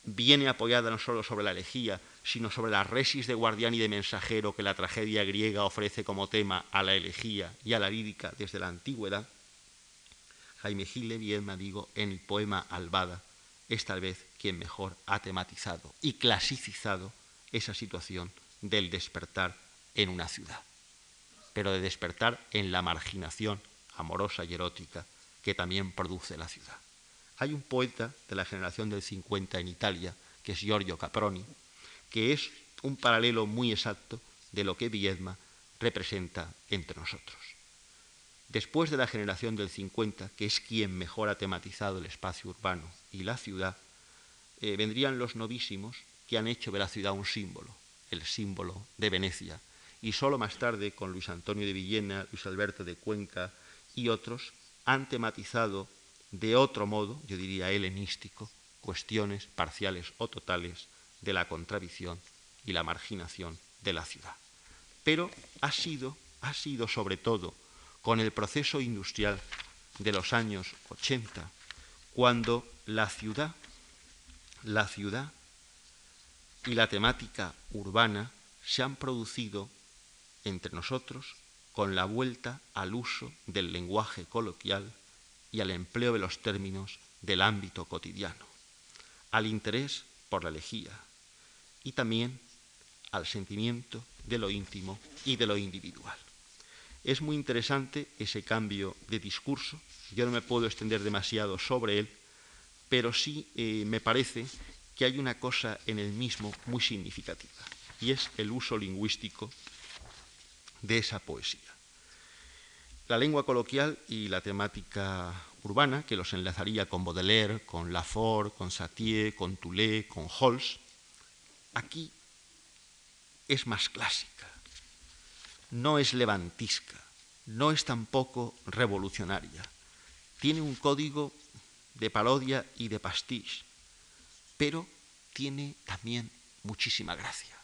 viene apoyada no solo sobre la elegía, sino sobre la resis de guardián y de mensajero que la tragedia griega ofrece como tema a la elegía y a la lírica desde la antigüedad, Jaime Gil Viedma, digo, en el poema Albada, es tal vez quien mejor ha tematizado y clasificado esa situación del despertar en una ciudad, pero de despertar en la marginación amorosa y erótica que también produce la ciudad. Hay un poeta de la generación del 50 en Italia, que es Giorgio Caproni, que es un paralelo muy exacto de lo que Viedma representa entre nosotros. Después de la generación del 50, que es quien mejor ha tematizado el espacio urbano y la ciudad, eh, vendrían los novísimos que han hecho de la ciudad un símbolo, el símbolo de Venecia. Y solo más tarde, con Luis Antonio de Villena, Luis Alberto de Cuenca y otros, han tematizado de otro modo, yo diría helenístico, cuestiones parciales o totales de la contradicción y la marginación de la ciudad. Pero ha sido, ha sido sobre todo con el proceso industrial de los años 80, cuando la ciudad la ciudad y la temática urbana se han producido entre nosotros con la vuelta al uso del lenguaje coloquial y al empleo de los términos del ámbito cotidiano, al interés por la elegía y también al sentimiento de lo íntimo y de lo individual. Es muy interesante ese cambio de discurso, yo no me puedo extender demasiado sobre él, pero sí eh, me parece que hay una cosa en el mismo muy significativa, y es el uso lingüístico de esa poesía. La lengua coloquial y la temática urbana, que los enlazaría con Baudelaire, con Lafort, con Satie, con Toulé, con Holz, aquí es más clásica, no es levantisca, no es tampoco revolucionaria, tiene un código de parodia y de pastiche, pero tiene también muchísima gracia,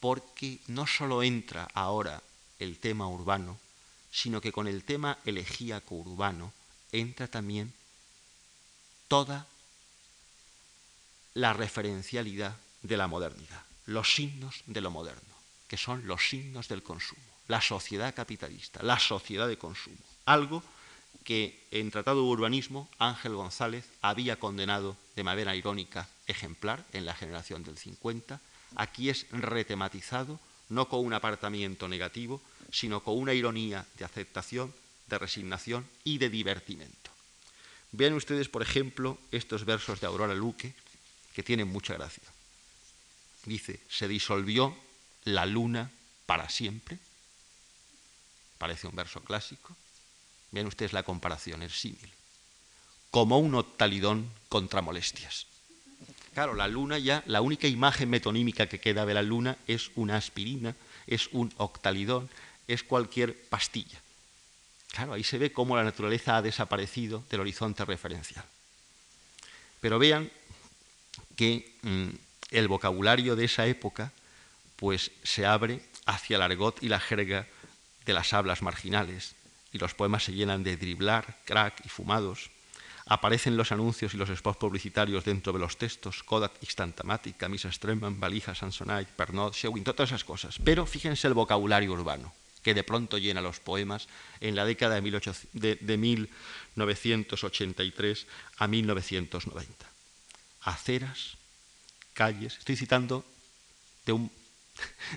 porque no solo entra ahora el tema urbano, sino que con el tema elegíaco urbano entra también toda la referencialidad de la modernidad, los signos de lo moderno, que son los signos del consumo, la sociedad capitalista, la sociedad de consumo, algo que en Tratado de Urbanismo Ángel González había condenado de manera irónica ejemplar en la generación del 50, aquí es retematizado no con un apartamiento negativo, sino con una ironía de aceptación, de resignación y de divertimento. Vean ustedes, por ejemplo, estos versos de Aurora Luque, que tienen mucha gracia. Dice, se disolvió la luna para siempre. Parece un verso clásico. Vean ustedes la comparación, el símil. Como un octalidón contra molestias. Claro, la luna ya, la única imagen metonímica que queda de la luna es una aspirina, es un octalidón, es cualquier pastilla. Claro, ahí se ve cómo la naturaleza ha desaparecido del horizonte referencial. Pero vean que mm, el vocabulario de esa época pues se abre hacia el argot y la jerga de las hablas marginales, y los poemas se llenan de driblar, crack y fumados. Aparecen los anuncios y los spots publicitarios dentro de los textos, Kodak, Instantamatic, Camisa Streman, Valija, Samsonite, Pernod, Shewin, todas esas cosas. Pero fíjense el vocabulario urbano que de pronto llena los poemas en la década de, de 1983 a 1990. Aceras, calles, estoy citando de un,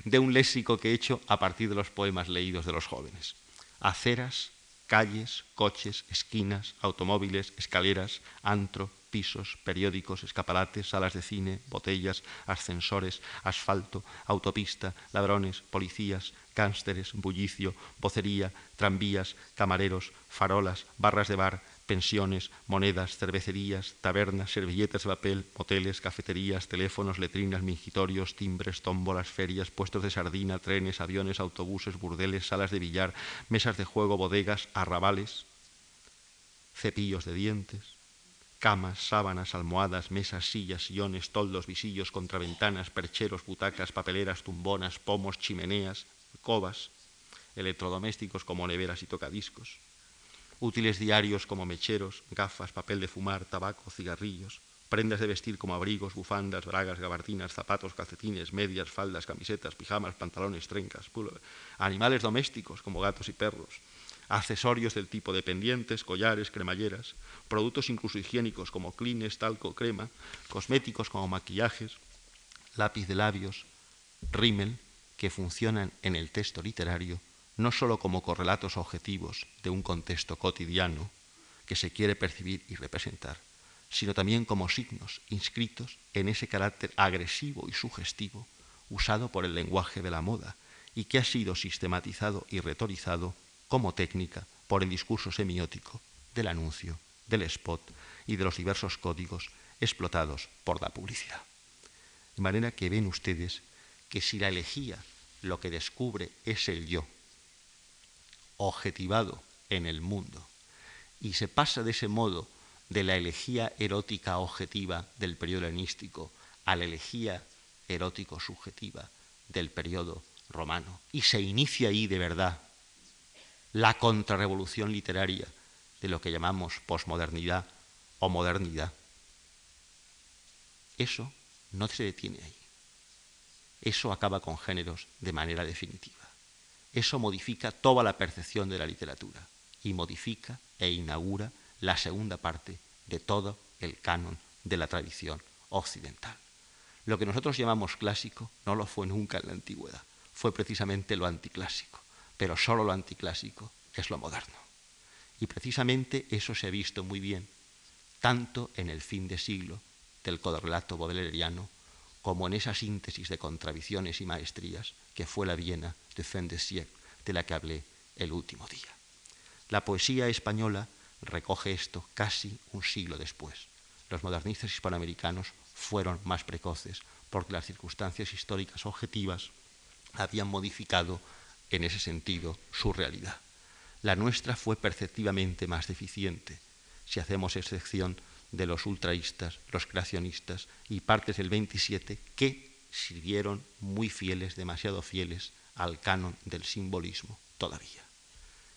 de un léxico que he hecho a partir de los poemas leídos de los jóvenes. Aceras, calles, coches, esquinas, automóviles, escaleras, antro, pisos, periódicos, escaparates, salas de cine, botellas, ascensores, asfalto, autopista, ladrones, policías, cánsteres, bullicio, vocería, tranvías, camareros, farolas, barras de bar, pensiones, monedas, cervecerías, tabernas, servilletas de papel, moteles, cafeterías, teléfonos, letrinas, mingitorios, timbres, tómbolas, ferias, puestos de sardina, trenes, aviones, autobuses, burdeles, salas de billar, mesas de juego, bodegas, arrabales, cepillos de dientes, camas, sábanas, almohadas, mesas, sillas, sillones, toldos, visillos, contraventanas, percheros, butacas, papeleras, tumbonas, pomos, chimeneas, covas, electrodomésticos como neveras y tocadiscos, útiles diarios como mecheros, gafas, papel de fumar, tabaco, cigarrillos, prendas de vestir como abrigos, bufandas, bragas, gabardinas, zapatos, calcetines, medias, faldas, camisetas, pijamas, pantalones, trencas, animales domésticos como gatos y perros, accesorios del tipo de pendientes, collares, cremalleras, productos incluso higiénicos como clines, talco, crema, cosméticos como maquillajes, lápiz de labios, rímel, que funcionan en el texto literario no sólo como correlatos objetivos de un contexto cotidiano que se quiere percibir y representar, sino también como signos inscritos en ese carácter agresivo y sugestivo usado por el lenguaje de la moda y que ha sido sistematizado y retorizado como técnica por el discurso semiótico del anuncio, del spot y de los diversos códigos explotados por la publicidad. De manera que ven ustedes que si la elegía lo que descubre es el yo, objetivado en el mundo. Y se pasa de ese modo de la elegía erótica objetiva del periodo helenístico a la elegía erótico subjetiva del periodo romano. Y se inicia ahí de verdad la contrarrevolución literaria de lo que llamamos posmodernidad o modernidad. Eso no se detiene ahí. Eso acaba con géneros de manera definitiva. Eso modifica toda la percepción de la literatura y modifica e inaugura la segunda parte de todo el canon de la tradición occidental. Lo que nosotros llamamos clásico no lo fue nunca en la antigüedad, fue precisamente lo anticlásico, pero solo lo anticlásico es lo moderno. Y precisamente eso se ha visto muy bien, tanto en el fin de siglo del codorrelato bodeleriano como en esa síntesis de contradicciones y maestrías que fue la Viena de fin de siècle de la que hablé el último día. La poesía española recoge esto casi un siglo después. Los modernistas hispanoamericanos fueron más precoces porque las circunstancias históricas objetivas habían modificado en ese sentido su realidad. La nuestra fue perceptivamente más deficiente, si hacemos excepción de los ultraístas, los creacionistas y partes del 27 que sirvieron muy fieles, demasiado fieles al canon del simbolismo todavía.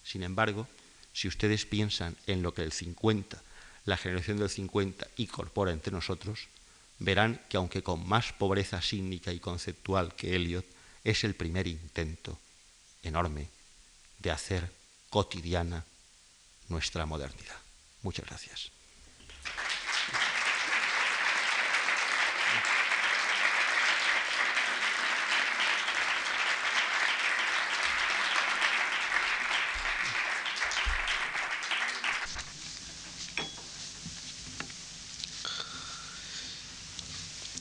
Sin embargo, si ustedes piensan en lo que el 50, la generación del 50 incorpora entre nosotros, verán que aunque con más pobreza sígnica y conceptual que Eliot, es el primer intento enorme de hacer cotidiana nuestra modernidad. Muchas gracias.